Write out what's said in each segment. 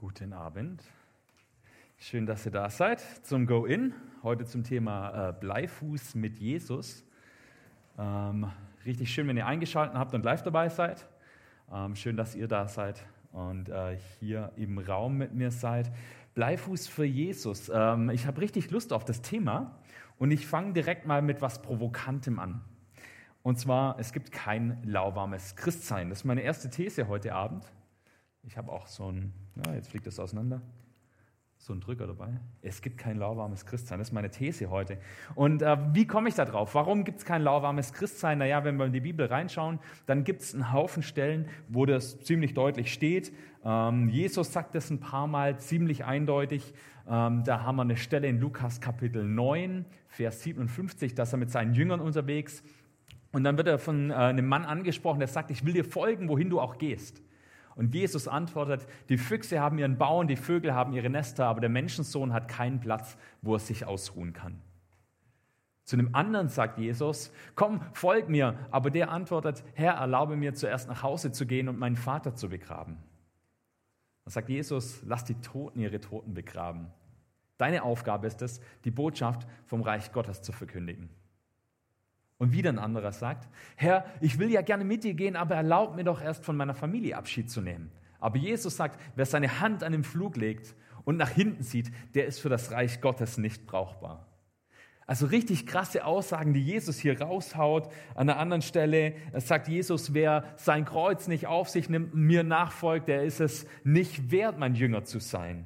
Guten Abend. Schön, dass ihr da seid zum Go-In. Heute zum Thema äh, Bleifuß mit Jesus. Ähm, richtig schön, wenn ihr eingeschaltet habt und live dabei seid. Ähm, schön, dass ihr da seid und äh, hier im Raum mit mir seid. Bleifuß für Jesus. Ähm, ich habe richtig Lust auf das Thema und ich fange direkt mal mit was Provokantem an. Und zwar, es gibt kein lauwarmes Christsein. Das ist meine erste These heute Abend. Ich habe auch so ein, ja, jetzt fliegt das auseinander, so ein Drücker dabei. Es gibt kein lauwarmes Christsein. Das ist meine These heute. Und äh, wie komme ich da drauf? Warum gibt es kein lauwarmes Christsein? Naja, wenn wir in die Bibel reinschauen, dann gibt es einen Haufen Stellen, wo das ziemlich deutlich steht. Ähm, Jesus sagt das ein paar Mal ziemlich eindeutig. Ähm, da haben wir eine Stelle in Lukas Kapitel 9, Vers 57, dass er mit seinen Jüngern unterwegs und dann wird er von äh, einem Mann angesprochen, der sagt, ich will dir folgen, wohin du auch gehst. Und Jesus antwortet, die Füchse haben ihren Bau und die Vögel haben ihre Nester, aber der Menschensohn hat keinen Platz, wo er sich ausruhen kann. Zu einem anderen sagt Jesus, komm, folg mir. Aber der antwortet, Herr, erlaube mir zuerst nach Hause zu gehen und meinen Vater zu begraben. Dann sagt Jesus, lass die Toten ihre Toten begraben. Deine Aufgabe ist es, die Botschaft vom Reich Gottes zu verkündigen. Und wieder ein anderer sagt, Herr, ich will ja gerne mit dir gehen, aber erlaub mir doch erst von meiner Familie Abschied zu nehmen. Aber Jesus sagt, wer seine Hand an den Flug legt und nach hinten sieht, der ist für das Reich Gottes nicht brauchbar. Also richtig krasse Aussagen, die Jesus hier raushaut. An einer anderen Stelle sagt Jesus, wer sein Kreuz nicht auf sich nimmt, mir nachfolgt, der ist es nicht wert, mein Jünger zu sein.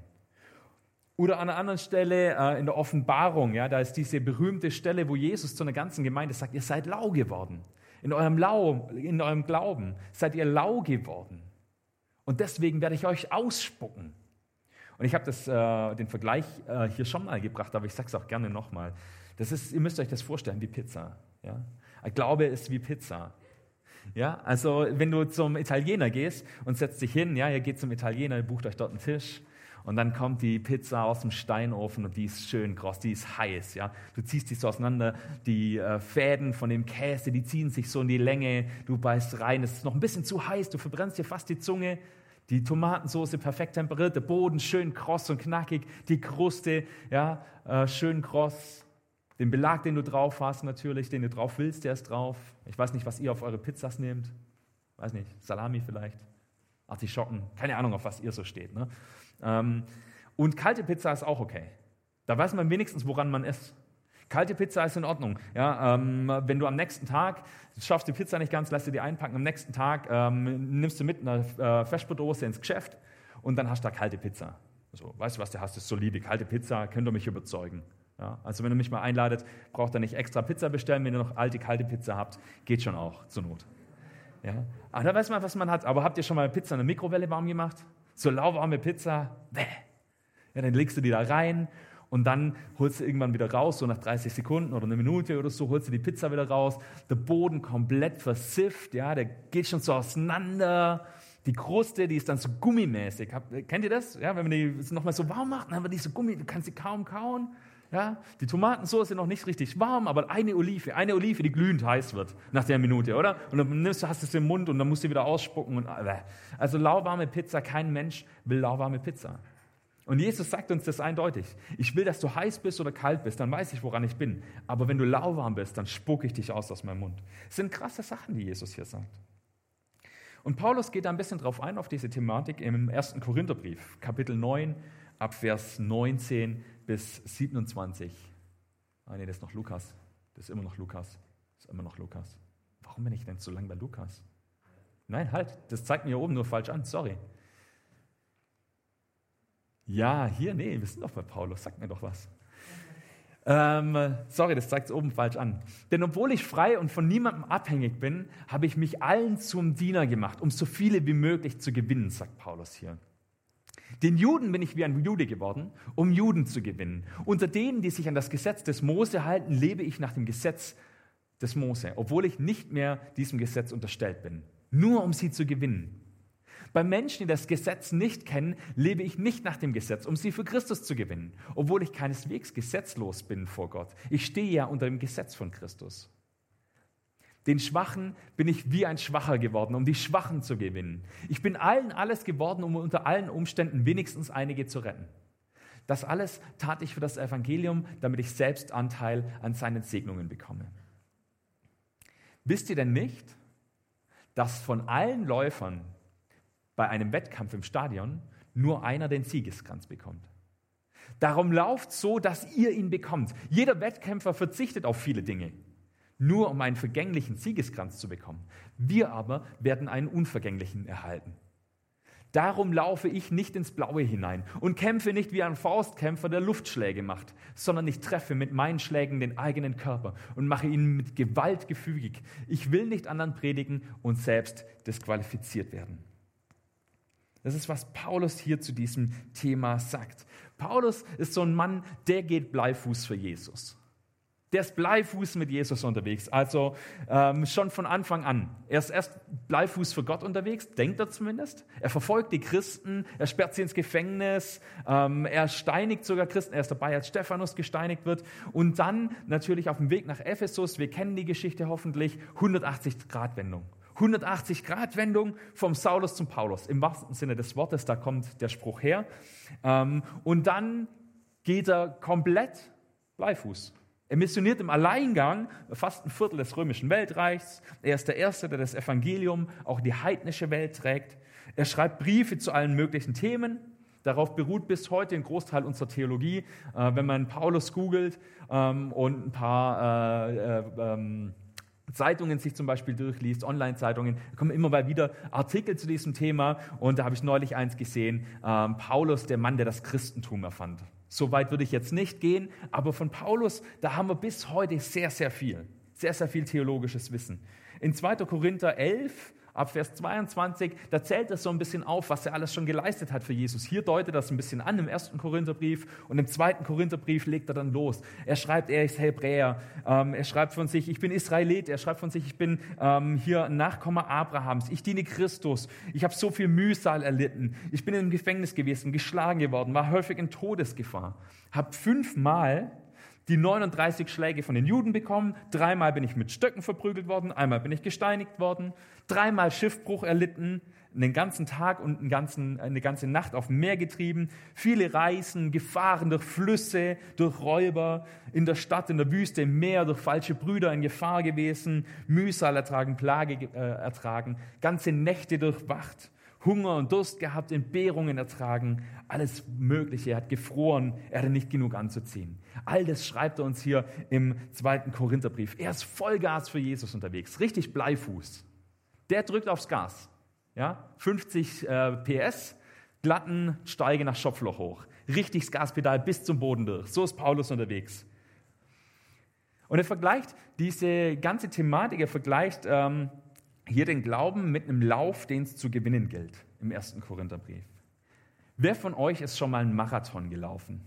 Oder an einer anderen Stelle äh, in der Offenbarung, ja, da ist diese berühmte Stelle, wo Jesus zu einer ganzen Gemeinde sagt, ihr seid lau geworden. In eurem, lau, in eurem Glauben seid ihr lau geworden. Und deswegen werde ich euch ausspucken. Und ich habe äh, den Vergleich äh, hier schon mal gebracht, aber ich sage es auch gerne nochmal. Ihr müsst euch das vorstellen wie Pizza. Ja? Glaube ist wie Pizza. Ja, also wenn du zum Italiener gehst und setzt dich hin, ja, ihr geht zum Italiener, ihr bucht euch dort einen Tisch und dann kommt die Pizza aus dem Steinofen und die ist schön kross, die ist heiß. Ja? Du ziehst die so auseinander, die äh, Fäden von dem Käse, die ziehen sich so in die Länge, du beißt rein, es ist noch ein bisschen zu heiß, du verbrennst dir fast die Zunge. Die Tomatensoße perfekt temperiert, der Boden schön kross und knackig, die Kruste ja, äh, schön kross. Den Belag, den du drauf hast, natürlich, den du drauf willst, der ist drauf. Ich weiß nicht, was ihr auf eure Pizzas nehmt. Weiß nicht, Salami vielleicht, Artischocken, keine Ahnung, auf was ihr so steht. Ne? Ähm, und kalte Pizza ist auch okay. Da weiß man wenigstens, woran man ist. Kalte Pizza ist in Ordnung. Ja, ähm, wenn du am nächsten Tag, schaffst die Pizza nicht ganz, lässt du die einpacken, am nächsten Tag ähm, nimmst du mit eine äh, Feschberdose ins Geschäft und dann hast du da kalte Pizza. So, weißt du, was du hast, ist solide. Kalte Pizza, könnt ihr mich überzeugen. Ja, also wenn ihr mich mal einladet, braucht ihr nicht extra Pizza bestellen. Wenn ihr noch alte, kalte Pizza habt, geht schon auch zur Not. Ja, aber da weiß man, was man hat. Aber habt ihr schon mal Pizza in der Mikrowelle warm gemacht? So lauwarme Pizza, bäh. Ja, dann legst du die da rein und dann holst du irgendwann wieder raus, so nach 30 Sekunden oder eine Minute oder so, holst du die Pizza wieder raus. Der Boden komplett versifft, ja, der geht schon so auseinander. Die Kruste, die ist dann so gummimäßig. Kennt ihr das? Ja, wenn man die nochmal so warm macht, dann haben wir die so Gummi, du kannst sie kaum kauen. Ja, die Tomatensauce noch nicht richtig warm, aber eine Olive, eine Olive, die glühend heiß wird nach der Minute, oder? Und dann nimmst du, hast es im Mund und dann musst du wieder ausspucken. Und, äh. also lauwarme Pizza, kein Mensch will lauwarme Pizza. Und Jesus sagt uns das eindeutig. Ich will, dass du heiß bist oder kalt bist, dann weiß ich, woran ich bin. Aber wenn du lauwarm bist, dann spucke ich dich aus aus meinem Mund. Das sind krasse Sachen, die Jesus hier sagt. Und Paulus geht da ein bisschen drauf ein, auf diese Thematik im ersten Korintherbrief, Kapitel 9, ab Vers 19 bis 27. Ah, nee, das ist noch Lukas. Das ist immer noch Lukas. Das ist immer noch Lukas. Warum bin ich denn so lange bei Lukas? Nein, halt, das zeigt mir hier oben nur falsch an, sorry. Ja, hier, nee, wir sind doch bei Paulus, sag mir doch was. Ähm, sorry, das zeigt es oben falsch an. Denn obwohl ich frei und von niemandem abhängig bin, habe ich mich allen zum Diener gemacht, um so viele wie möglich zu gewinnen, sagt Paulus hier. Den Juden bin ich wie ein Jude geworden, um Juden zu gewinnen. Unter denen, die sich an das Gesetz des Mose halten, lebe ich nach dem Gesetz des Mose, obwohl ich nicht mehr diesem Gesetz unterstellt bin. Nur um sie zu gewinnen. Bei Menschen, die das Gesetz nicht kennen, lebe ich nicht nach dem Gesetz, um sie für Christus zu gewinnen, obwohl ich keineswegs gesetzlos bin vor Gott. Ich stehe ja unter dem Gesetz von Christus. Den Schwachen bin ich wie ein Schwacher geworden, um die Schwachen zu gewinnen. Ich bin allen alles geworden, um unter allen Umständen wenigstens einige zu retten. Das alles tat ich für das Evangelium, damit ich selbst Anteil an seinen Segnungen bekomme. Wisst ihr denn nicht, dass von allen Läufern bei einem Wettkampf im Stadion nur einer den Siegeskranz bekommt? Darum lauft so, dass ihr ihn bekommt. Jeder Wettkämpfer verzichtet auf viele Dinge, nur um einen vergänglichen Siegeskranz zu bekommen. Wir aber werden einen unvergänglichen erhalten. Darum laufe ich nicht ins Blaue hinein und kämpfe nicht wie ein Faustkämpfer, der Luftschläge macht, sondern ich treffe mit meinen Schlägen den eigenen Körper und mache ihn mit Gewalt gefügig. Ich will nicht anderen predigen und selbst disqualifiziert werden. Das ist, was Paulus hier zu diesem Thema sagt. Paulus ist so ein Mann, der geht Bleifuß für Jesus. Der ist Bleifuß mit Jesus unterwegs, also ähm, schon von Anfang an. Er ist erst Bleifuß für Gott unterwegs, denkt er zumindest. Er verfolgt die Christen, er sperrt sie ins Gefängnis, ähm, er steinigt sogar Christen, er ist dabei, als Stephanus gesteinigt wird. Und dann natürlich auf dem Weg nach Ephesus, wir kennen die Geschichte hoffentlich, 180-Grad-Wendung. 180-Grad-Wendung vom Saulus zum Paulus, im wahrsten Sinne des Wortes, da kommt der Spruch her. Ähm, und dann geht er komplett Bleifuß. Er missioniert im Alleingang fast ein Viertel des römischen Weltreichs. Er ist der Erste, der das Evangelium auch die heidnische Welt trägt. Er schreibt Briefe zu allen möglichen Themen. Darauf beruht bis heute ein Großteil unserer Theologie. Äh, wenn man Paulus googelt ähm, und ein paar äh, äh, ähm, Zeitungen sich zum Beispiel durchliest, Online-Zeitungen, kommen immer mal wieder Artikel zu diesem Thema. Und da habe ich neulich eins gesehen, ähm, Paulus, der Mann, der das Christentum erfand. So weit würde ich jetzt nicht gehen, aber von Paulus, da haben wir bis heute sehr, sehr viel, sehr, sehr viel theologisches Wissen. In 2. Korinther 11 ab Vers 22, da zählt er so ein bisschen auf, was er alles schon geleistet hat für Jesus. Hier deutet das ein bisschen an im ersten Korintherbrief und im zweiten Korintherbrief legt er dann los. Er schreibt, er ist Hebräer, ähm, er schreibt von sich, ich bin Israelit, er schreibt von sich, ich bin ähm, hier Nachkomme Abrahams, ich diene Christus, ich habe so viel Mühsal erlitten, ich bin im Gefängnis gewesen, geschlagen geworden, war häufig in Todesgefahr, habe fünfmal die 39 Schläge von den Juden bekommen. Dreimal bin ich mit Stöcken verprügelt worden, einmal bin ich gesteinigt worden, dreimal Schiffbruch erlitten, einen ganzen Tag und einen ganzen, eine ganze Nacht auf dem Meer getrieben, viele Reisen, Gefahren durch Flüsse, durch Räuber, in der Stadt, in der Wüste, im Meer, durch falsche Brüder in Gefahr gewesen, Mühsal ertragen, Plage äh, ertragen, ganze Nächte durchwacht Hunger und Durst gehabt, Entbehrungen ertragen, alles Mögliche. Er hat gefroren, er hatte nicht genug anzuziehen. All das schreibt er uns hier im zweiten Korintherbrief. Er ist Vollgas für Jesus unterwegs, richtig Bleifuß. Der drückt aufs Gas. Ja? 50 äh, PS, glatten Steige nach Schopfloch hoch. Richtig das Gaspedal bis zum Boden durch. So ist Paulus unterwegs. Und er vergleicht diese ganze Thematik, er vergleicht ähm, hier den Glauben mit einem Lauf, den es zu gewinnen gilt, im ersten Korintherbrief. Wer von euch ist schon mal einen Marathon gelaufen?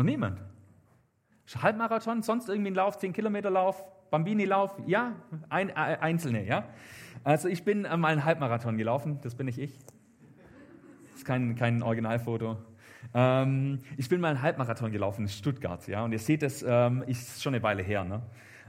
Noch niemand? Halbmarathon, sonst irgendwie ein Lauf, 10 Kilometer Lauf, Bambini-Lauf? Ja, ein, äh, einzelne, ja. Also ich bin mal einen Halbmarathon gelaufen, das bin nicht ich. Das ist kein, kein Originalfoto. Ähm, ich bin mal einen Halbmarathon gelaufen in Stuttgart, ja. Und ihr seht es, ähm, ist schon eine Weile her, ne?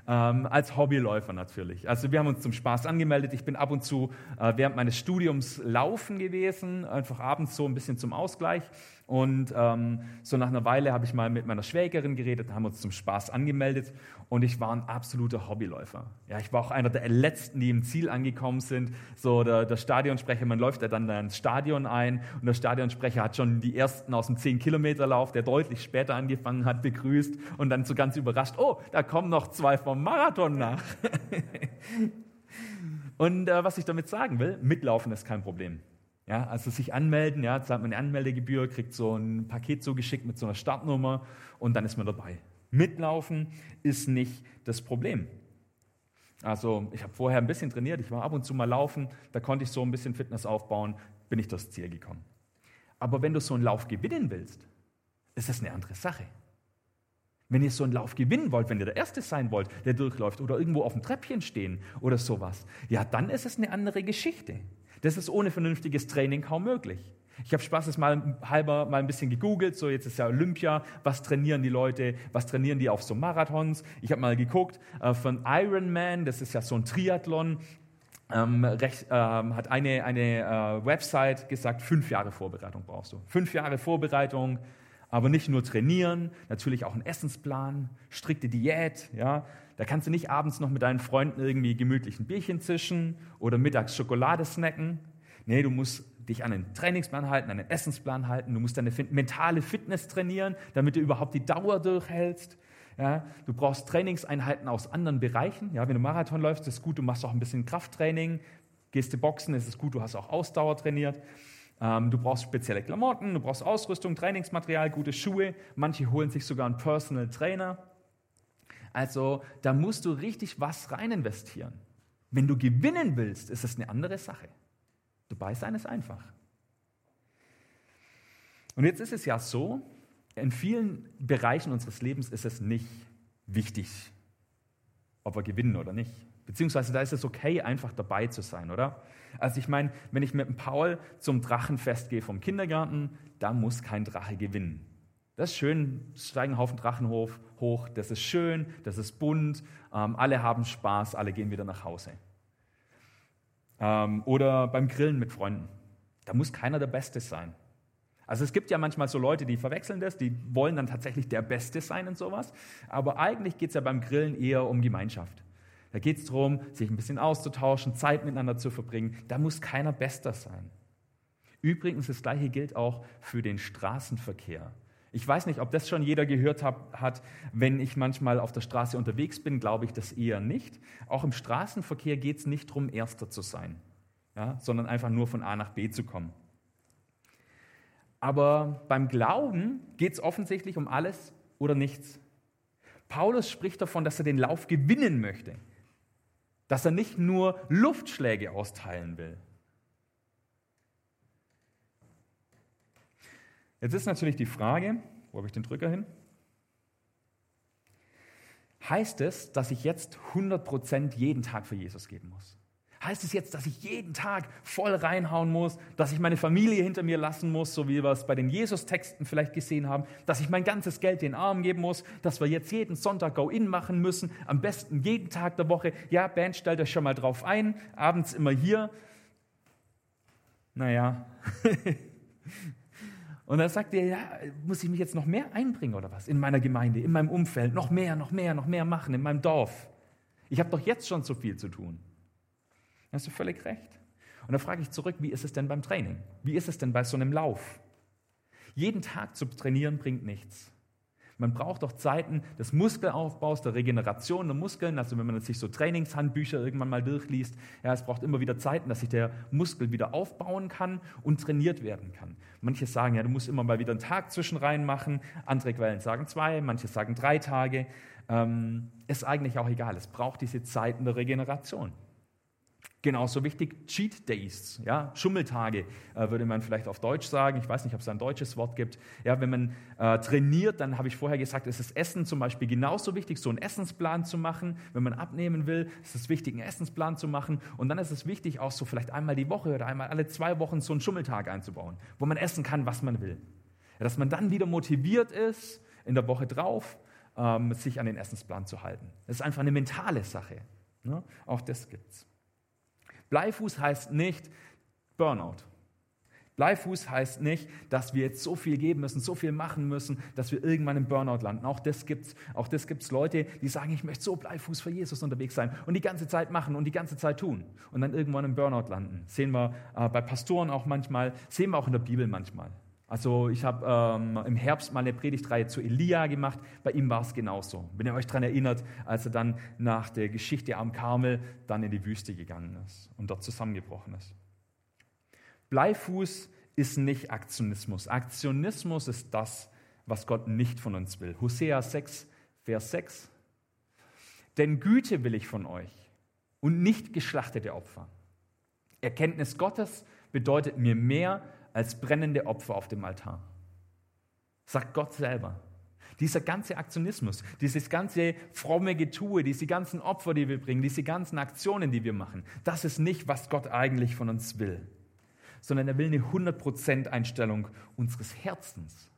ähm, als Hobbyläufer natürlich. Also wir haben uns zum Spaß angemeldet. Ich bin ab und zu äh, während meines Studiums laufen gewesen, einfach abends so ein bisschen zum Ausgleich. Und ähm, so nach einer Weile habe ich mal mit meiner Schwägerin geredet, haben uns zum Spaß angemeldet und ich war ein absoluter Hobbyläufer. Ja, ich war auch einer der letzten, die im Ziel angekommen sind. So der, der Stadionsprecher, man läuft ja dann ins Stadion ein und der Stadionsprecher hat schon die ersten aus dem 10-Kilometer-Lauf, der deutlich später angefangen hat, begrüßt und dann so ganz überrascht, oh, da kommen noch zwei vom Marathon nach. und äh, was ich damit sagen will, mitlaufen ist kein Problem. Ja, also sich anmelden, ja, zahlt man eine Anmeldegebühr, kriegt so ein Paket zugeschickt mit so einer Startnummer und dann ist man dabei. Mitlaufen ist nicht das Problem. Also ich habe vorher ein bisschen trainiert, ich war ab und zu mal laufen, da konnte ich so ein bisschen Fitness aufbauen, bin ich durchs Ziel gekommen. Aber wenn du so einen Lauf gewinnen willst, ist das eine andere Sache. Wenn ihr so einen Lauf gewinnen wollt, wenn ihr der Erste sein wollt, der durchläuft oder irgendwo auf dem Treppchen stehen oder sowas, ja, dann ist es eine andere Geschichte. Das ist ohne vernünftiges Training kaum möglich. Ich habe Spaß mal halber mal ein bisschen gegoogelt, so jetzt ist ja Olympia, was trainieren die Leute, was trainieren die auf so Marathons? Ich habe mal geguckt, äh, von Ironman, das ist ja so ein Triathlon, ähm, recht, ähm, hat eine, eine äh, Website gesagt, fünf Jahre Vorbereitung brauchst du. Fünf Jahre Vorbereitung, aber nicht nur trainieren, natürlich auch einen Essensplan, strikte Diät, ja. Da kannst du nicht abends noch mit deinen Freunden irgendwie gemütlich ein Bierchen zischen oder mittags Schokolade snacken. Nee, du musst dich an einen Trainingsplan halten, an einen Essensplan halten. Du musst deine mentale Fitness trainieren, damit du überhaupt die Dauer durchhältst. Ja, du brauchst Trainingseinheiten aus anderen Bereichen. Ja, wenn du Marathon läufst, ist gut, du machst auch ein bisschen Krafttraining. Gehst du boxen, ist es gut, du hast auch Ausdauer trainiert. Ähm, du brauchst spezielle Klamotten, du brauchst Ausrüstung, Trainingsmaterial, gute Schuhe. Manche holen sich sogar einen Personal Trainer. Also da musst du richtig was rein investieren. Wenn du gewinnen willst, ist es eine andere Sache. Dabei sein ist einfach. Und jetzt ist es ja so, in vielen Bereichen unseres Lebens ist es nicht wichtig, ob wir gewinnen oder nicht. Beziehungsweise da ist es okay, einfach dabei zu sein, oder? Also ich meine, wenn ich mit dem Paul zum Drachenfest gehe vom Kindergarten, da muss kein Drache gewinnen. Das ist schön, steigen Haufen Drachen hoch, hoch, das ist schön, das ist bunt, ähm, alle haben Spaß, alle gehen wieder nach Hause. Ähm, oder beim Grillen mit Freunden. Da muss keiner der Beste sein. Also es gibt ja manchmal so Leute, die verwechseln das, die wollen dann tatsächlich der Beste sein und sowas. Aber eigentlich geht es ja beim Grillen eher um Gemeinschaft. Da geht es darum, sich ein bisschen auszutauschen, Zeit miteinander zu verbringen. Da muss keiner Bester sein. Übrigens, das Gleiche gilt auch für den Straßenverkehr. Ich weiß nicht, ob das schon jeder gehört hat. Wenn ich manchmal auf der Straße unterwegs bin, glaube ich das eher nicht. Auch im Straßenverkehr geht es nicht darum, Erster zu sein, ja, sondern einfach nur von A nach B zu kommen. Aber beim Glauben geht es offensichtlich um alles oder nichts. Paulus spricht davon, dass er den Lauf gewinnen möchte, dass er nicht nur Luftschläge austeilen will. Jetzt ist natürlich die Frage, wo habe ich den Drücker hin? Heißt es, dass ich jetzt 100% jeden Tag für Jesus geben muss? Heißt es jetzt, dass ich jeden Tag voll reinhauen muss, dass ich meine Familie hinter mir lassen muss, so wie wir es bei den Jesus-Texten vielleicht gesehen haben, dass ich mein ganzes Geld den Armen geben muss, dass wir jetzt jeden Sonntag Go-In machen müssen, am besten jeden Tag der Woche. Ja, Band, stellt euch schon mal drauf ein, abends immer hier. Naja. Und dann sagt er, ja, muss ich mich jetzt noch mehr einbringen oder was? In meiner Gemeinde, in meinem Umfeld, noch mehr, noch mehr, noch mehr machen, in meinem Dorf. Ich habe doch jetzt schon so viel zu tun. Da hast du völlig recht. Und da frage ich zurück, wie ist es denn beim Training? Wie ist es denn bei so einem Lauf? Jeden Tag zu trainieren bringt nichts. Man braucht doch Zeiten des Muskelaufbaus, der Regeneration der Muskeln. Also wenn man sich so Trainingshandbücher irgendwann mal durchliest, ja, es braucht immer wieder Zeiten, dass sich der Muskel wieder aufbauen kann und trainiert werden kann. Manche sagen, ja, du musst immer mal wieder einen Tag zwischen rein machen. Andere Quellen sagen zwei, manche sagen drei Tage. Ähm, ist eigentlich auch egal. Es braucht diese Zeiten der Regeneration. Genauso wichtig Cheat Days, ja, Schummeltage äh, würde man vielleicht auf Deutsch sagen. Ich weiß nicht, ob es ein deutsches Wort gibt. Ja, wenn man äh, trainiert, dann habe ich vorher gesagt, ist das Essen zum Beispiel genauso wichtig, so einen Essensplan zu machen. Wenn man abnehmen will, ist es wichtig, einen Essensplan zu machen. Und dann ist es wichtig, auch so vielleicht einmal die Woche oder einmal alle zwei Wochen so einen Schummeltag einzubauen, wo man essen kann, was man will. Ja, dass man dann wieder motiviert ist, in der Woche drauf, ähm, sich an den Essensplan zu halten. Das ist einfach eine mentale Sache. Ne? Auch das gibt's. Bleifuß heißt nicht Burnout. Bleifuß heißt nicht, dass wir jetzt so viel geben müssen, so viel machen müssen, dass wir irgendwann im Burnout landen. Auch das das gibt's Leute, die sagen, ich möchte so Bleifuß für Jesus unterwegs sein und die ganze Zeit machen und die ganze Zeit tun und dann irgendwann im Burnout landen. Sehen wir äh, bei Pastoren auch manchmal, sehen wir auch in der Bibel manchmal. Also ich habe ähm, im Herbst mal eine Predigtreihe zu Elia gemacht. Bei ihm war es genauso. Wenn ihr euch daran erinnert, als er dann nach der Geschichte am Karmel dann in die Wüste gegangen ist und dort zusammengebrochen ist. Bleifuß ist nicht Aktionismus. Aktionismus ist das, was Gott nicht von uns will. Hosea 6, Vers 6. Denn Güte will ich von euch und nicht geschlachtete Opfer. Erkenntnis Gottes bedeutet mir mehr als brennende Opfer auf dem Altar. Sagt Gott selber. Dieser ganze Aktionismus, dieses ganze fromme Getue, diese ganzen Opfer, die wir bringen, diese ganzen Aktionen, die wir machen, das ist nicht, was Gott eigentlich von uns will. sondern er will eine 100% Einstellung unseres Herzens.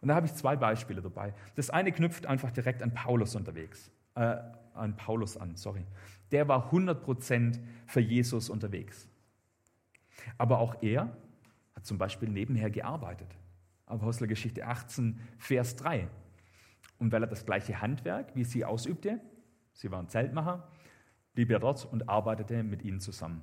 Und da habe ich zwei Beispiele dabei. Das eine knüpft einfach direkt an Paulus unterwegs, äh, an Paulus an, sorry. Der war 100% für Jesus unterwegs. Aber auch er hat zum Beispiel nebenher gearbeitet. Apostelgeschichte 18, Vers 3. Und weil er das gleiche Handwerk wie sie ausübte, sie waren Zeltmacher, blieb er dort und arbeitete mit ihnen zusammen.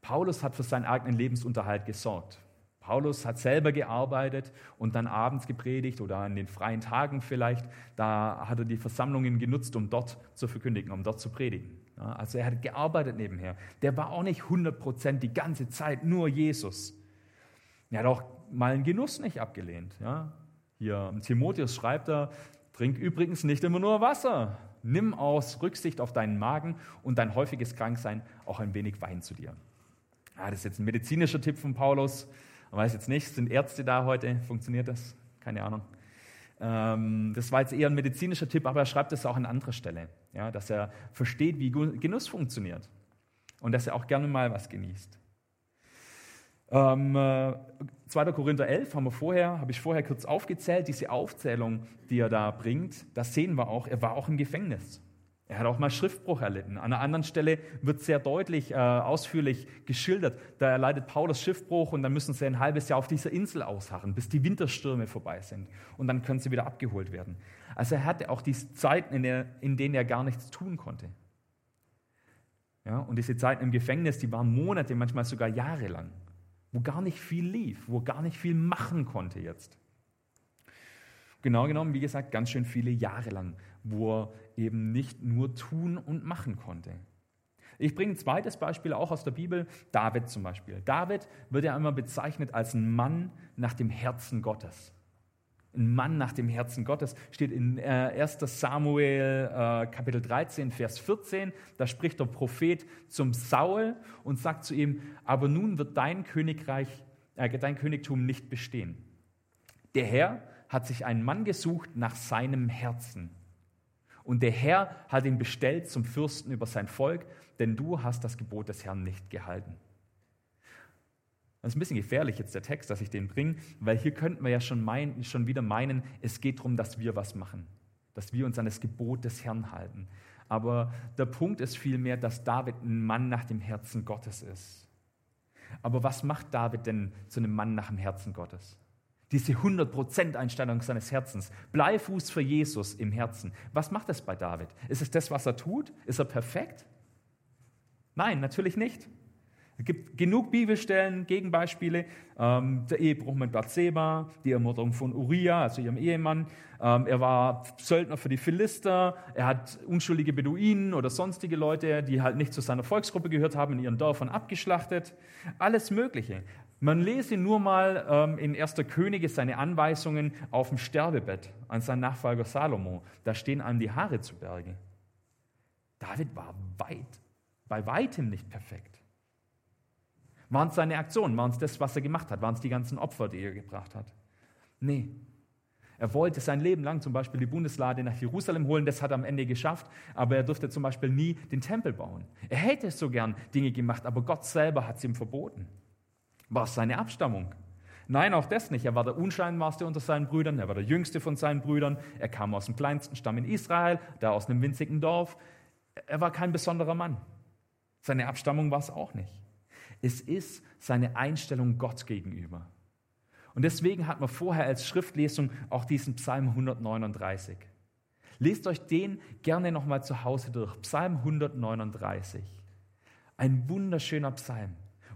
Paulus hat für seinen eigenen Lebensunterhalt gesorgt. Paulus hat selber gearbeitet und dann abends gepredigt oder an den freien Tagen vielleicht. Da hat er die Versammlungen genutzt, um dort zu verkündigen, um dort zu predigen. Also er hat gearbeitet nebenher. Der war auch nicht 100% die ganze Zeit nur Jesus. Er hat auch mal einen Genuss nicht abgelehnt. Ja. Hier Timotheus schreibt er, trink übrigens nicht immer nur Wasser. Nimm aus Rücksicht auf deinen Magen und dein häufiges Kranksein auch ein wenig Wein zu dir. Ja, das ist jetzt ein medizinischer Tipp von Paulus. Ich weiß jetzt nicht, sind Ärzte da heute? Funktioniert das? Keine Ahnung. Ähm, das war jetzt eher ein medizinischer Tipp, aber er schreibt es auch an anderer Stelle, ja, dass er versteht, wie Genuss funktioniert und dass er auch gerne mal was genießt. Ähm, 2. Korinther 11 haben wir vorher, habe ich vorher kurz aufgezählt, diese Aufzählung, die er da bringt, das sehen wir auch, er war auch im Gefängnis. Er hat auch mal Schriftbruch erlitten. An einer anderen Stelle wird sehr deutlich, äh, ausführlich geschildert. Da erleidet Paulus Schiffbruch und dann müssen sie ein halbes Jahr auf dieser Insel ausharren, bis die Winterstürme vorbei sind. Und dann können sie wieder abgeholt werden. Also er hatte auch diese Zeiten, in, der, in denen er gar nichts tun konnte. Ja, und diese Zeiten im Gefängnis, die waren Monate, manchmal sogar Jahre lang, wo gar nicht viel lief, wo gar nicht viel machen konnte jetzt. Genau genommen, wie gesagt, ganz schön viele Jahre lang, wo er eben nicht nur tun und machen konnte. Ich bringe ein zweites Beispiel auch aus der Bibel, David zum Beispiel. David wird ja immer bezeichnet als ein Mann nach dem Herzen Gottes. Ein Mann nach dem Herzen Gottes steht in 1 äh, Samuel äh, Kapitel 13, Vers 14. Da spricht der Prophet zum Saul und sagt zu ihm, aber nun wird dein Königreich, äh, dein Königtum nicht bestehen. Der Herr hat sich einen Mann gesucht nach seinem Herzen und der Herr hat ihn bestellt zum Fürsten über sein Volk, denn du hast das Gebot des Herrn nicht gehalten. Das ist ein bisschen gefährlich jetzt der Text, dass ich den bringe, weil hier könnten wir ja schon, mein, schon wieder meinen, es geht darum, dass wir was machen, dass wir uns an das Gebot des Herrn halten. Aber der Punkt ist vielmehr, dass David ein Mann nach dem Herzen Gottes ist. Aber was macht David denn zu einem Mann nach dem Herzen Gottes? Diese 100% Einstellung seines Herzens. Bleifuß für Jesus im Herzen. Was macht es bei David? Ist es das, was er tut? Ist er perfekt? Nein, natürlich nicht. Es gibt genug Bibelstellen, Gegenbeispiele. Ähm, der Ehebruch mit Bathseba, die Ermordung von Uriah, also ihrem Ehemann. Ähm, er war Söldner für die Philister. Er hat unschuldige Beduinen oder sonstige Leute, die halt nicht zu seiner Volksgruppe gehört haben, in ihren Dörfern abgeschlachtet. Alles Mögliche. Man lese nur mal ähm, in 1. Könige seine Anweisungen auf dem Sterbebett an seinen Nachfolger Salomo. Da stehen einem die Haare zu Berge. David war weit, bei weitem nicht perfekt. Waren es seine Aktionen? Waren es das, was er gemacht hat? Waren es die ganzen Opfer, die er gebracht hat? Nee. Er wollte sein Leben lang zum Beispiel die Bundeslade nach Jerusalem holen, das hat er am Ende geschafft, aber er durfte zum Beispiel nie den Tempel bauen. Er hätte so gern Dinge gemacht, aber Gott selber hat es ihm verboten. War es seine Abstammung? Nein, auch das nicht. Er war der Unscheinbarste unter seinen Brüdern, er war der jüngste von seinen Brüdern, er kam aus dem kleinsten Stamm in Israel, da aus einem winzigen Dorf. Er war kein besonderer Mann. Seine Abstammung war es auch nicht. Es ist seine Einstellung Gott gegenüber. Und deswegen hat man vorher als Schriftlesung auch diesen Psalm 139. Lest euch den gerne nochmal zu Hause durch. Psalm 139. Ein wunderschöner Psalm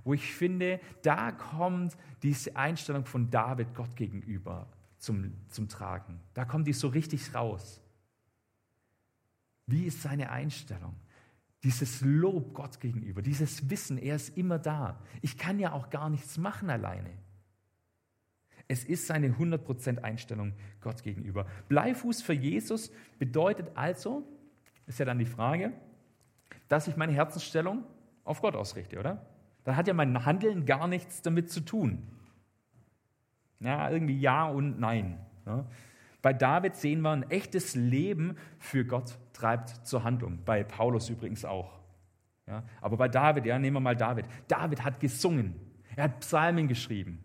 wo ich finde, da kommt diese Einstellung von David Gott gegenüber zum, zum Tragen. Da kommt die so richtig raus. Wie ist seine Einstellung? Dieses Lob Gott gegenüber, dieses Wissen, er ist immer da. Ich kann ja auch gar nichts machen alleine. Es ist seine 100% Einstellung Gott gegenüber. Bleifuß für Jesus bedeutet also, ist ja dann die Frage, dass ich meine Herzensstellung auf Gott ausrichte, oder? dann hat ja mein Handeln gar nichts damit zu tun. Ja, irgendwie ja und nein. Ja. Bei David sehen wir, ein echtes Leben für Gott treibt zur Handlung. Bei Paulus übrigens auch. Ja, aber bei David, ja, nehmen wir mal David. David hat gesungen. Er hat Psalmen geschrieben.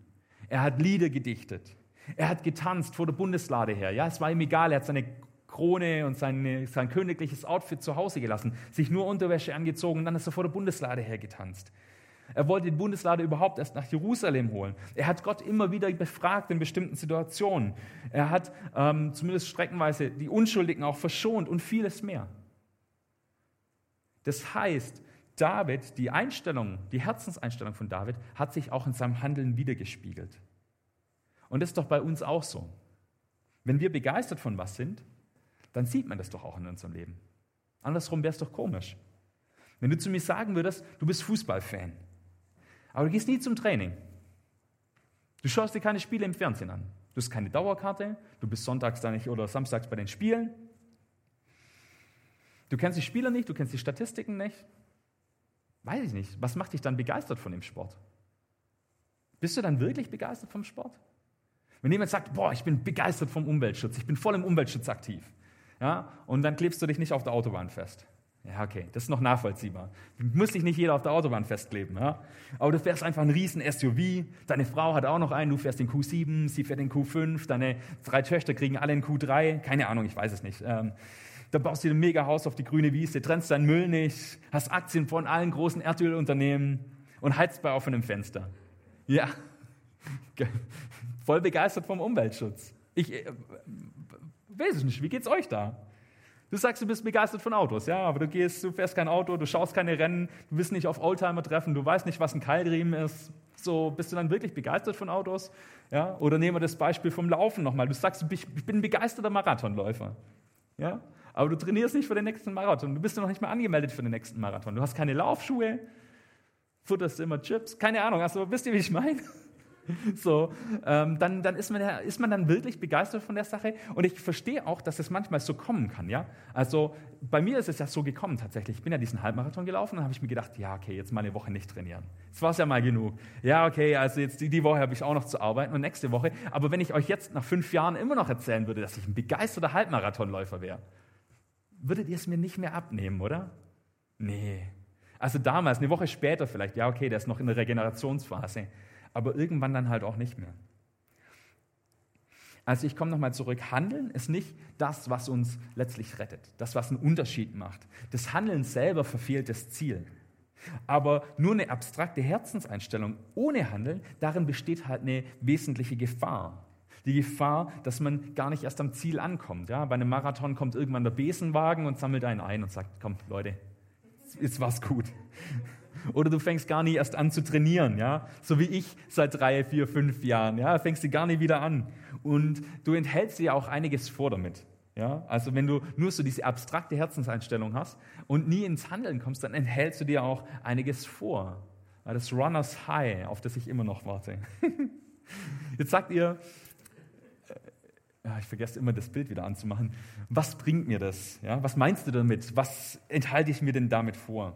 Er hat Lieder gedichtet. Er hat getanzt vor der Bundeslade her. Ja, es war ihm egal. Er hat seine Krone und seine, sein königliches Outfit zu Hause gelassen, sich nur Unterwäsche angezogen und dann ist er vor der Bundeslade her getanzt. Er wollte die Bundeslade überhaupt erst nach Jerusalem holen. Er hat Gott immer wieder befragt in bestimmten Situationen. Er hat ähm, zumindest streckenweise die Unschuldigen auch verschont und vieles mehr. Das heißt, David, die Einstellung, die Herzenseinstellung von David, hat sich auch in seinem Handeln wiedergespiegelt. Und das ist doch bei uns auch so. Wenn wir begeistert von was sind, dann sieht man das doch auch in unserem Leben. Andersrum wäre es doch komisch. Wenn du zu mir sagen würdest, du bist Fußballfan, aber du gehst nie zum Training. Du schaust dir keine Spiele im Fernsehen an. Du hast keine Dauerkarte, du bist sonntags da nicht oder samstags bei den Spielen. Du kennst die Spieler nicht, du kennst die Statistiken nicht. Weiß ich nicht. Was macht dich dann begeistert von dem Sport? Bist du dann wirklich begeistert vom Sport? Wenn jemand sagt, boah, ich bin begeistert vom Umweltschutz, ich bin voll im Umweltschutz aktiv, ja, und dann klebst du dich nicht auf der Autobahn fest. Ja, okay, das ist noch nachvollziehbar. Muss dich nicht jeder auf der Autobahn festkleben. Ja? Aber du fährst einfach ein riesen SUV, deine Frau hat auch noch einen, du fährst den Q7, sie fährt den Q5, deine drei Töchter kriegen alle einen Q3, keine Ahnung, ich weiß es nicht. Ähm, da baust du dir ein Mega-Haus auf die grüne Wiese, trennst deinen Müll nicht, hast Aktien von allen großen Erdölunternehmen und heizt bei offenem Fenster. Ja, voll begeistert vom Umweltschutz. Ich äh, weiß es nicht, wie geht's euch da? Du sagst, du bist begeistert von Autos, ja, aber du gehst, du fährst kein Auto, du schaust keine Rennen, du bist nicht auf Oldtimer-Treffen, du weißt nicht, was ein Keilriemen ist. So, bist du dann wirklich begeistert von Autos? Ja? Oder nehmen wir das Beispiel vom Laufen nochmal. Du sagst, ich bin ein begeisterter Marathonläufer. Ja? Aber du trainierst nicht für den nächsten Marathon. Du bist noch nicht mal angemeldet für den nächsten Marathon. Du hast keine Laufschuhe, futterst immer Chips, keine Ahnung. Also, wisst ihr, wie ich meine? So, ähm, dann, dann ist, man, ist man dann wirklich begeistert von der Sache. Und ich verstehe auch, dass es manchmal so kommen kann. Ja? Also bei mir ist es ja so gekommen tatsächlich. Ich bin ja diesen Halbmarathon gelaufen und habe ich mir gedacht, ja, okay, jetzt mal eine Woche nicht trainieren. Das war es ja mal genug. Ja, okay, also jetzt die, die Woche habe ich auch noch zu arbeiten und nächste Woche. Aber wenn ich euch jetzt nach fünf Jahren immer noch erzählen würde, dass ich ein begeisterter Halbmarathonläufer wäre, würdet ihr es mir nicht mehr abnehmen, oder? Nee. Also damals, eine Woche später vielleicht, ja, okay, der ist noch in der Regenerationsphase aber irgendwann dann halt auch nicht mehr. Also ich komme nochmal zurück. Handeln ist nicht das, was uns letztlich rettet, das, was einen Unterschied macht. Das Handeln selber verfehlt das Ziel. Aber nur eine abstrakte Herzenseinstellung ohne Handeln, darin besteht halt eine wesentliche Gefahr. Die Gefahr, dass man gar nicht erst am Ziel ankommt. Ja, bei einem Marathon kommt irgendwann der Besenwagen und sammelt einen ein und sagt, komm Leute, jetzt war's gut. Oder du fängst gar nicht erst an zu trainieren, ja? So wie ich seit drei, vier, fünf Jahren, ja? Fängst du gar nicht wieder an. Und du enthältst dir auch einiges vor damit. Ja, also wenn du nur so diese abstrakte Herzenseinstellung hast und nie ins Handeln kommst, dann enthältst du dir auch einiges vor. Das Runners High, auf das ich immer noch warte. Jetzt sagt ihr, äh, ja, ich vergesse immer das Bild wieder anzumachen. Was bringt mir das? Ja, was meinst du damit? Was enthalte ich mir denn damit vor?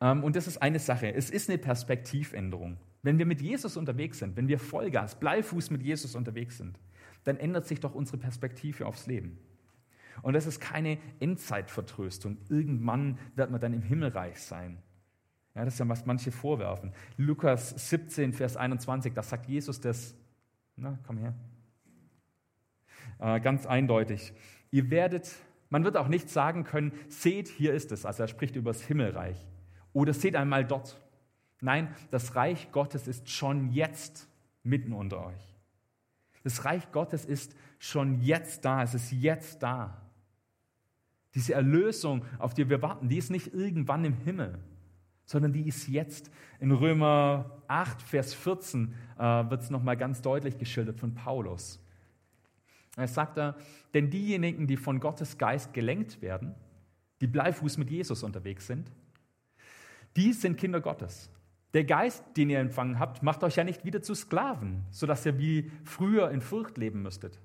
Ähm, und das ist eine Sache. Es ist eine Perspektivänderung. Wenn wir mit Jesus unterwegs sind, wenn wir Vollgas, Bleifuß mit Jesus unterwegs sind, dann ändert sich doch unsere Perspektive aufs Leben. Und das ist keine Endzeitvertröstung. Irgendwann wird man dann im Himmelreich sein. Ja, das ist ja, was manche vorwerfen. Lukas 17, Vers 21, da sagt Jesus das. Na, komm her. Äh, ganz eindeutig. Ihr werdet, man wird auch nicht sagen können, seht, hier ist es. Also er spricht über das Himmelreich. Oder seht einmal dort. Nein, das Reich Gottes ist schon jetzt mitten unter euch. Das Reich Gottes ist schon jetzt da. Es ist jetzt da. Diese Erlösung, auf die wir warten, die ist nicht irgendwann im Himmel, sondern die ist jetzt. In Römer 8, Vers 14 äh, wird es nochmal ganz deutlich geschildert von Paulus. Er sagt da, denn diejenigen, die von Gottes Geist gelenkt werden, die Bleifuß mit Jesus unterwegs sind, die sind Kinder Gottes. Der Geist, den ihr empfangen habt, macht euch ja nicht wieder zu Sklaven, sodass ihr wie früher in Furcht leben müsstet.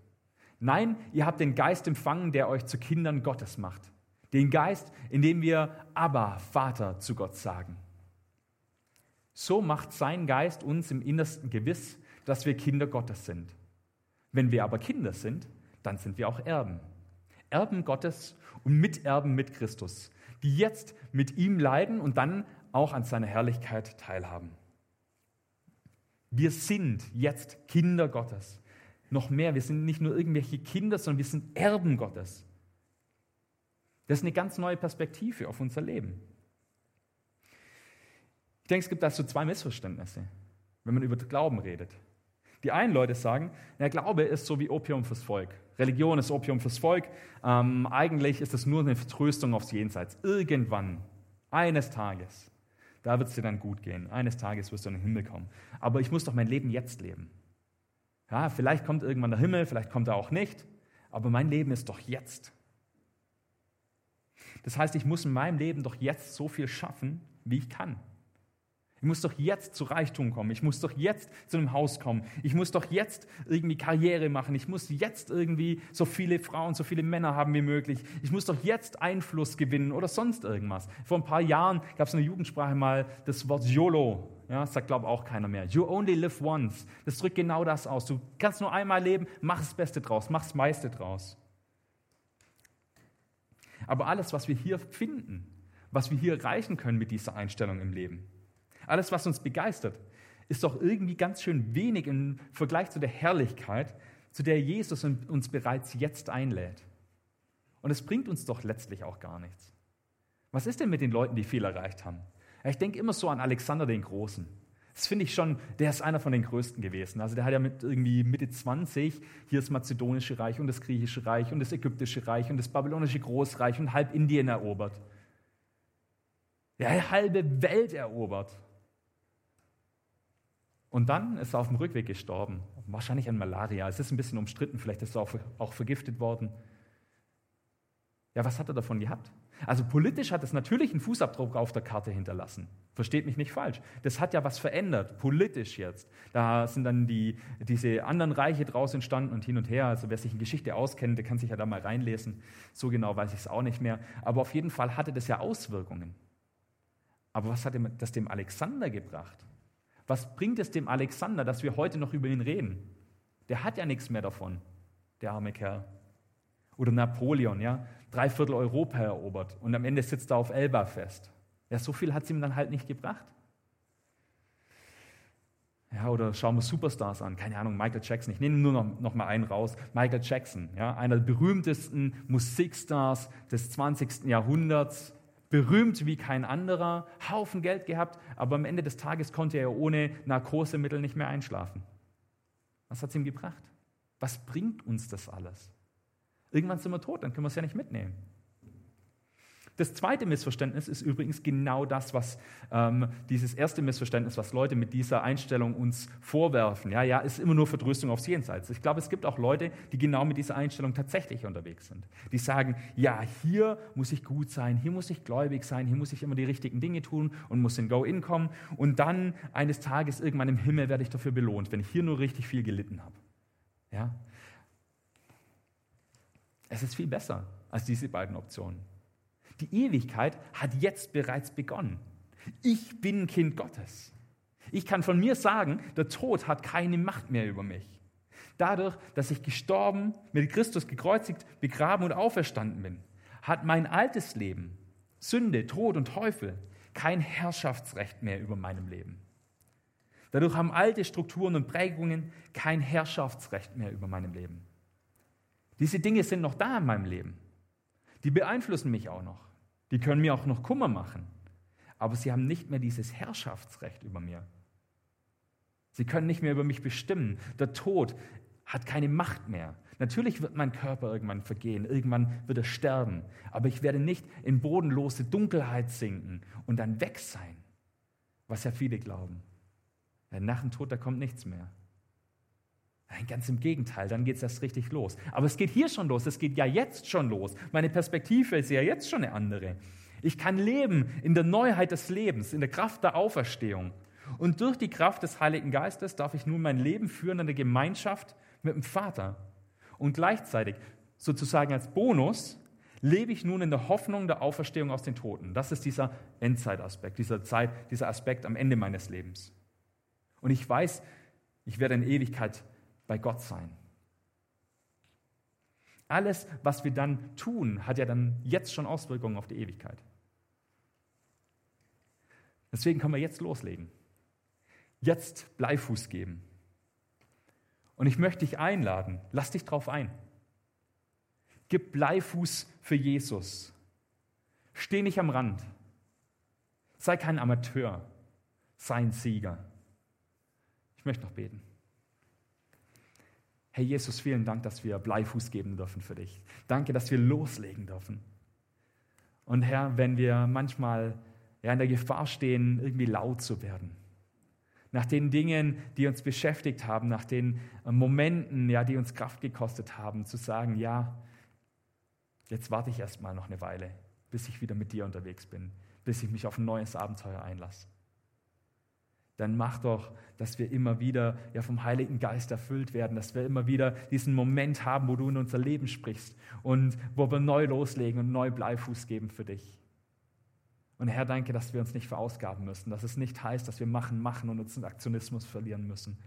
Nein, ihr habt den Geist empfangen, der euch zu Kindern Gottes macht. Den Geist, in dem wir aber Vater zu Gott sagen. So macht sein Geist uns im Innersten gewiss, dass wir Kinder Gottes sind. Wenn wir aber Kinder sind, dann sind wir auch Erben. Erben Gottes und Miterben mit Christus, die jetzt mit ihm leiden und dann auch an seiner Herrlichkeit teilhaben. Wir sind jetzt Kinder Gottes. Noch mehr, wir sind nicht nur irgendwelche Kinder, sondern wir sind Erben Gottes. Das ist eine ganz neue Perspektive auf unser Leben. Ich denke, es gibt da so zwei Missverständnisse, wenn man über Glauben redet. Die einen Leute sagen, der Glaube ist so wie Opium fürs Volk. Religion ist Opium fürs Volk. Ähm, eigentlich ist es nur eine Vertröstung aufs Jenseits. Irgendwann, eines Tages, da wird es dir dann gut gehen. Eines Tages wirst du in den Himmel kommen. Aber ich muss doch mein Leben jetzt leben. Ja, vielleicht kommt irgendwann der Himmel, vielleicht kommt er auch nicht. Aber mein Leben ist doch jetzt. Das heißt, ich muss in meinem Leben doch jetzt so viel schaffen, wie ich kann. Ich muss doch jetzt zu Reichtum kommen. Ich muss doch jetzt zu einem Haus kommen. Ich muss doch jetzt irgendwie Karriere machen. Ich muss jetzt irgendwie so viele Frauen, so viele Männer haben wie möglich. Ich muss doch jetzt Einfluss gewinnen oder sonst irgendwas. Vor ein paar Jahren gab es in der Jugendsprache mal das Wort YOLO. Ja, sagt, glaube auch keiner mehr. You only live once. Das drückt genau das aus. Du kannst nur einmal leben, mach das Beste draus, mach das meiste draus. Aber alles, was wir hier finden, was wir hier erreichen können mit dieser Einstellung im Leben, alles, was uns begeistert, ist doch irgendwie ganz schön wenig im Vergleich zu der Herrlichkeit, zu der Jesus uns bereits jetzt einlädt. Und es bringt uns doch letztlich auch gar nichts. Was ist denn mit den Leuten, die viel erreicht haben? Ich denke immer so an Alexander den Großen. Das finde ich schon, der ist einer von den größten gewesen. Also der hat ja mit irgendwie Mitte 20 hier das Mazedonische Reich und das Griechische Reich und das Ägyptische Reich und das Babylonische Großreich und halb Indien erobert. Hat halbe Welt erobert. Und dann ist er auf dem Rückweg gestorben. Wahrscheinlich an Malaria. Es ist ein bisschen umstritten, vielleicht ist er auch, auch vergiftet worden. Ja, was hat er davon gehabt? Also politisch hat es natürlich einen Fußabdruck auf der Karte hinterlassen. Versteht mich nicht falsch. Das hat ja was verändert, politisch jetzt. Da sind dann die, diese anderen Reiche draus entstanden und hin und her. Also wer sich in Geschichte auskennt, der kann sich ja da mal reinlesen. So genau weiß ich es auch nicht mehr. Aber auf jeden Fall hatte das ja Auswirkungen. Aber was hat das dem Alexander gebracht? Was bringt es dem Alexander, dass wir heute noch über ihn reden? Der hat ja nichts mehr davon, der arme Kerl. Oder Napoleon, ja, drei Viertel Europa erobert und am Ende sitzt er auf Elba fest. Ja, so viel hat es ihm dann halt nicht gebracht. Ja, oder schauen wir Superstars an, keine Ahnung, Michael Jackson. Ich nehme nur noch, noch mal einen raus. Michael Jackson, ja, einer der berühmtesten Musikstars des 20. Jahrhunderts, berühmt wie kein anderer, Haufen Geld gehabt, aber am Ende des Tages konnte er ohne Narkosemittel nicht mehr einschlafen. Was hat es ihm gebracht? Was bringt uns das alles? Irgendwann sind wir tot, dann können wir es ja nicht mitnehmen. Das zweite Missverständnis ist übrigens genau das, was ähm, dieses erste Missverständnis, was Leute mit dieser Einstellung uns vorwerfen. Ja, ja, ist immer nur Verdrüstung aufs Jenseits. Ich glaube, es gibt auch Leute, die genau mit dieser Einstellung tatsächlich unterwegs sind. Die sagen, ja, hier muss ich gut sein, hier muss ich gläubig sein, hier muss ich immer die richtigen Dinge tun und muss in Go-In kommen. Und dann eines Tages irgendwann im Himmel werde ich dafür belohnt, wenn ich hier nur richtig viel gelitten habe. Ja? Es ist viel besser als diese beiden Optionen. Die Ewigkeit hat jetzt bereits begonnen. Ich bin Kind Gottes. Ich kann von mir sagen, der Tod hat keine Macht mehr über mich. Dadurch, dass ich gestorben, mit Christus gekreuzigt, begraben und auferstanden bin, hat mein altes Leben, Sünde, Tod und Teufel, kein Herrschaftsrecht mehr über meinem Leben. Dadurch haben alte Strukturen und Prägungen kein Herrschaftsrecht mehr über meinem Leben. Diese Dinge sind noch da in meinem Leben. Die beeinflussen mich auch noch. Die können mir auch noch Kummer machen. Aber sie haben nicht mehr dieses Herrschaftsrecht über mir. Sie können nicht mehr über mich bestimmen. Der Tod hat keine Macht mehr. Natürlich wird mein Körper irgendwann vergehen, irgendwann wird er sterben, aber ich werde nicht in bodenlose Dunkelheit sinken und dann weg sein, was ja viele glauben. Nach dem Tod, da kommt nichts mehr. Nein, ganz im Gegenteil, dann geht es erst richtig los. Aber es geht hier schon los, es geht ja jetzt schon los. Meine Perspektive ist ja jetzt schon eine andere. Ich kann leben in der Neuheit des Lebens, in der Kraft der Auferstehung. Und durch die Kraft des Heiligen Geistes darf ich nun mein Leben führen in der Gemeinschaft mit dem Vater. Und gleichzeitig, sozusagen als Bonus, lebe ich nun in der Hoffnung der Auferstehung aus den Toten. Das ist dieser Endzeitaspekt, dieser, Zeit, dieser Aspekt am Ende meines Lebens. Und ich weiß, ich werde in Ewigkeit bei Gott sein. Alles, was wir dann tun, hat ja dann jetzt schon Auswirkungen auf die Ewigkeit. Deswegen können wir jetzt loslegen. Jetzt Bleifuß geben. Und ich möchte dich einladen, lass dich drauf ein. Gib Bleifuß für Jesus. Steh nicht am Rand. Sei kein Amateur, sei ein Sieger. Ich möchte noch beten. Herr Jesus, vielen Dank, dass wir Bleifuß geben dürfen für dich. Danke, dass wir loslegen dürfen. Und Herr, wenn wir manchmal ja, in der Gefahr stehen, irgendwie laut zu werden, nach den Dingen, die uns beschäftigt haben, nach den äh, Momenten, ja, die uns Kraft gekostet haben, zu sagen, ja, jetzt warte ich erstmal noch eine Weile, bis ich wieder mit dir unterwegs bin, bis ich mich auf ein neues Abenteuer einlasse dann mach doch, dass wir immer wieder ja, vom Heiligen Geist erfüllt werden, dass wir immer wieder diesen Moment haben, wo du in unser Leben sprichst und wo wir neu loslegen und neu Bleifuß geben für dich. Und Herr, danke, dass wir uns nicht verausgaben müssen, dass es nicht heißt, dass wir machen, machen und uns in Aktionismus verlieren müssen,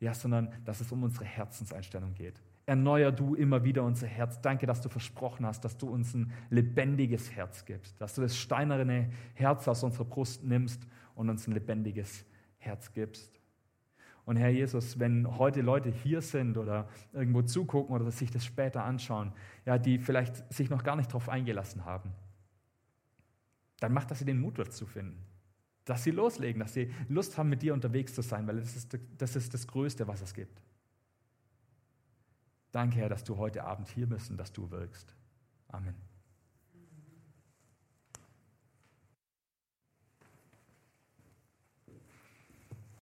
ja, sondern dass es um unsere Herzenseinstellung geht. Erneuer du immer wieder unser Herz. Danke, dass du versprochen hast, dass du uns ein lebendiges Herz gibst, dass du das steinerne Herz aus unserer Brust nimmst und uns ein lebendiges Herz gibst. Und Herr Jesus, wenn heute Leute hier sind oder irgendwo zugucken oder sich das später anschauen, ja, die vielleicht sich noch gar nicht darauf eingelassen haben, dann macht, dass sie den Mut dazu finden. Dass sie loslegen, dass sie Lust haben, mit dir unterwegs zu sein, weil das ist, das ist das Größte, was es gibt. Danke, Herr, dass du heute Abend hier bist und dass du wirkst. Amen.